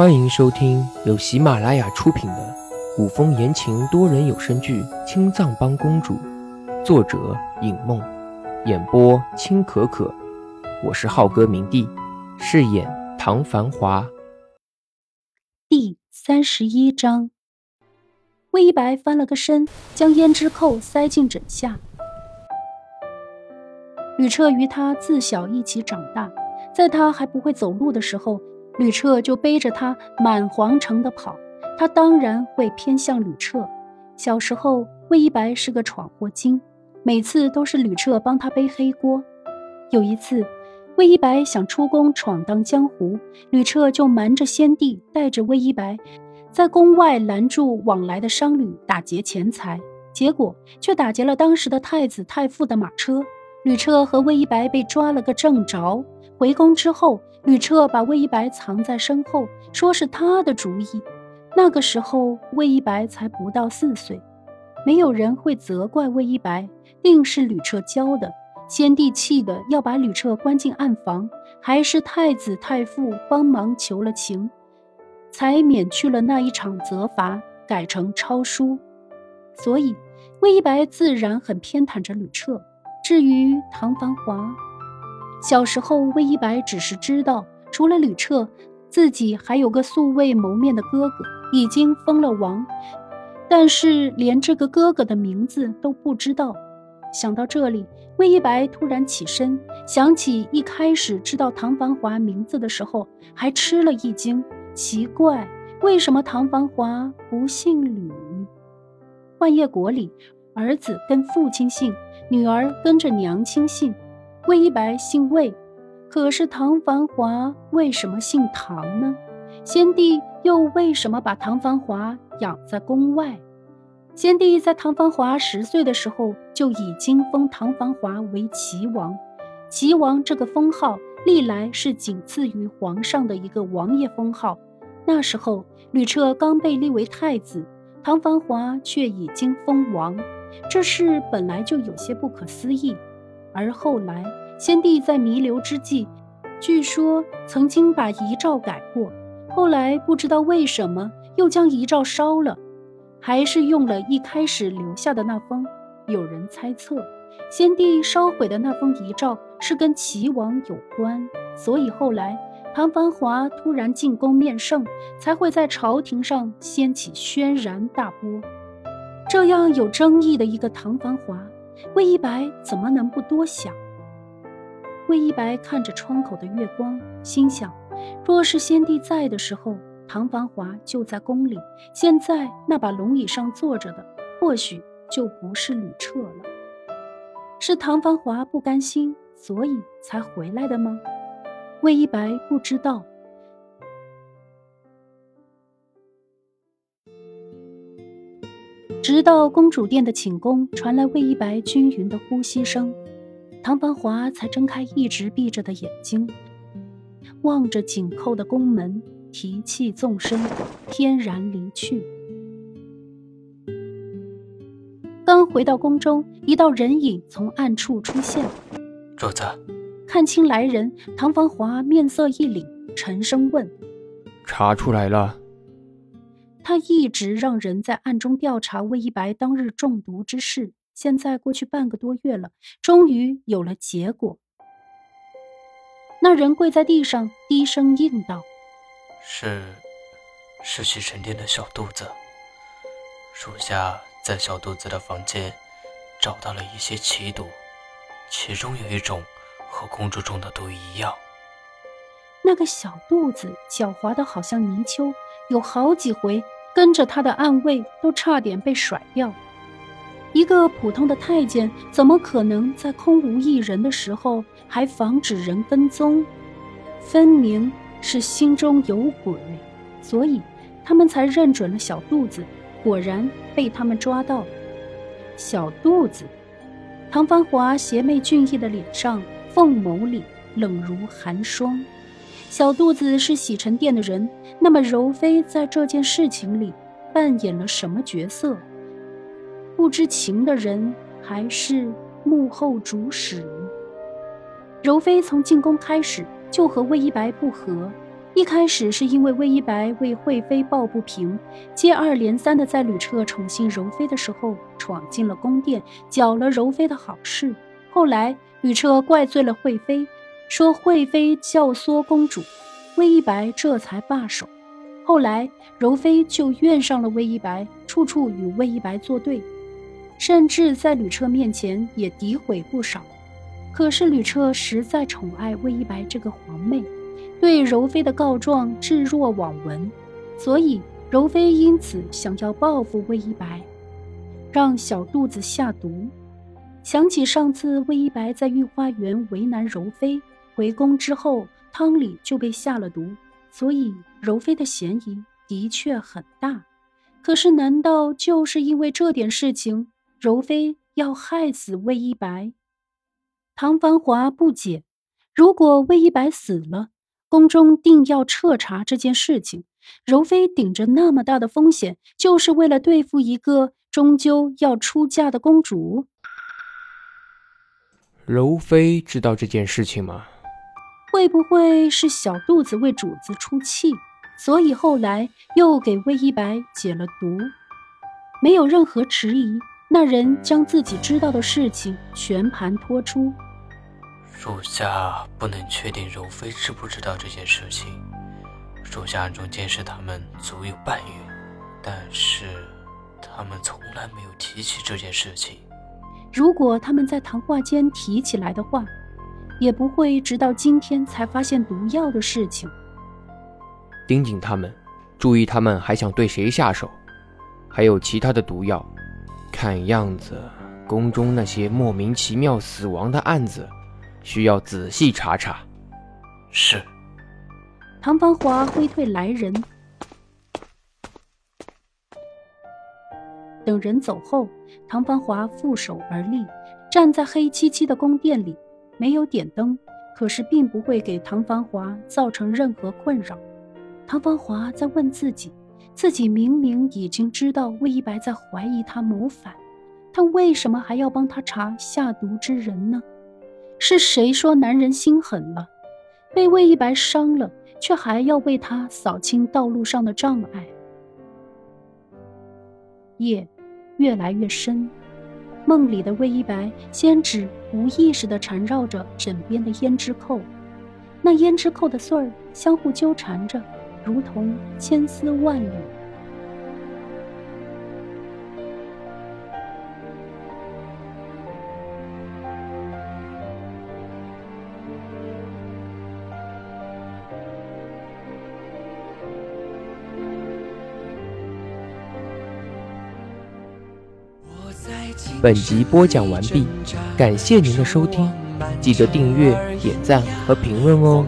欢迎收听由喜马拉雅出品的古风言情多人有声剧《青藏帮公主》，作者尹梦，演播青可可。我是浩哥明帝，饰演唐繁华。第三十一章，魏一白翻了个身，将胭脂扣塞进枕下。吕彻与他自小一起长大，在他还不会走路的时候。吕彻就背着他满皇城的跑，他当然会偏向吕彻。小时候，魏一白是个闯祸精，每次都是吕彻帮他背黑锅。有一次，魏一白想出宫闯荡江湖，吕彻就瞒着先帝，带着魏一白在宫外拦住往来的商旅，打劫钱财，结果却打劫了当时的太子太傅的马车。吕彻和魏一白被抓了个正着。回宫之后，吕彻把魏一白藏在身后，说是他的主意。那个时候，魏一白才不到四岁，没有人会责怪魏一白，定是吕彻教的。先帝气的要把吕彻关进暗房，还是太子太傅帮忙求了情，才免去了那一场责罚，改成抄书。所以，魏一白自然很偏袒着吕彻。至于唐繁华。小时候，魏一白只是知道，除了吕彻，自己还有个素未谋面的哥哥，已经封了王，但是连这个哥哥的名字都不知道。想到这里，魏一白突然起身，想起一开始知道唐繁华名字的时候，还吃了一惊。奇怪，为什么唐繁华不姓吕？幻夜国里，儿子跟父亲姓，女儿跟着娘亲姓。魏一白姓魏，可是唐繁华为什么姓唐呢？先帝又为什么把唐繁华养在宫外？先帝在唐繁华十岁的时候就已经封唐繁华为齐王，齐王这个封号历来是仅次于皇上的一个王爷封号。那时候吕彻刚被立为太子，唐繁华却已经封王，这事本来就有些不可思议。而后来，先帝在弥留之际，据说曾经把遗诏改过，后来不知道为什么又将遗诏烧了，还是用了一开始留下的那封。有人猜测，先帝烧毁的那封遗诏是跟齐王有关，所以后来唐繁华突然进宫面圣，才会在朝廷上掀起轩然大波。这样有争议的一个唐繁华。魏一白怎么能不多想？魏一白看着窗口的月光，心想：若是先帝在的时候，唐繁华就在宫里，现在那把龙椅上坐着的，或许就不是吕彻了。是唐繁华不甘心，所以才回来的吗？魏一白不知道。直到公主殿的寝宫传来魏一白均匀的呼吸声，唐繁华才睁开一直闭着的眼睛，望着紧扣的宫门，提气纵身，翩然离去。刚回到宫中，一道人影从暗处出现。主子，看清来人，唐繁华面色一凛，沉声问：“查出来了？”他一直让人在暗中调查魏一白当日中毒之事，现在过去半个多月了，终于有了结果。那人跪在地上，低声应道：“是，是西沉殿的小肚子。属下在小肚子的房间找到了一些奇毒，其中有一种和公主中的毒一样。那个小肚子狡猾的好像泥鳅。”有好几回跟着他的暗卫都差点被甩掉。一个普通的太监怎么可能在空无一人的时候还防止人跟踪？分明是心中有鬼，所以他们才认准了小肚子。果然被他们抓到。小肚子，唐繁华邪魅俊逸的脸上，凤眸里冷如寒霜。小肚子是洗尘殿的人，那么柔妃在这件事情里扮演了什么角色？不知情的人还是幕后主使？柔妃从进宫开始就和魏一白不和，一开始是因为魏一白为惠妃抱不平，接二连三的在吕彻宠幸柔妃的时候闯进了宫殿，搅了柔妃的好事。后来吕彻怪罪了惠妃，说惠妃教唆公主，魏一白这才罢手。后来柔妃就怨上了魏一白，处处与魏一白作对，甚至在吕彻面前也诋毁不少。可是吕彻实在宠爱魏一白这个皇妹。对柔妃的告状置若罔闻，所以柔妃因此想要报复魏一白，让小肚子下毒。想起上次魏一白在御花园为难柔妃，回宫之后汤里就被下了毒，所以柔妃的嫌疑的确很大。可是，难道就是因为这点事情，柔妃要害死魏一白？唐繁华不解，如果魏一白死了，宫中定要彻查这件事情。柔妃顶着那么大的风险，就是为了对付一个终究要出嫁的公主。柔妃知道这件事情吗？会不会是小肚子为主子出气，所以后来又给魏一白解了毒？没有任何迟疑，那人将自己知道的事情全盘托出。属下不能确定柔妃知不知道这件事情。属下暗中监视他们足有半月，但是他们从来没有提起这件事情。如果他们在谈话间提起来的话，也不会直到今天才发现毒药的事情。盯紧他们，注意他们还想对谁下手，还有其他的毒药。看样子，宫中那些莫名其妙死亡的案子。需要仔细查查。是。唐繁华挥退来人，等人走后，唐繁华负手而立，站在黑漆漆的宫殿里，没有点灯，可是并不会给唐繁华造成任何困扰。唐繁华在问自己：自己明明已经知道魏一白在怀疑他谋反，他为什么还要帮他查下毒之人呢？是谁说男人心狠了，被魏一白伤了，却还要为他扫清道路上的障碍？夜越来越深，梦里的魏一白先只无意识地缠绕着枕边的胭脂扣，那胭脂扣的穗儿相互纠缠着，如同千丝万缕。本集播讲完毕，感谢您的收听，记得订阅、点赞和评论哦。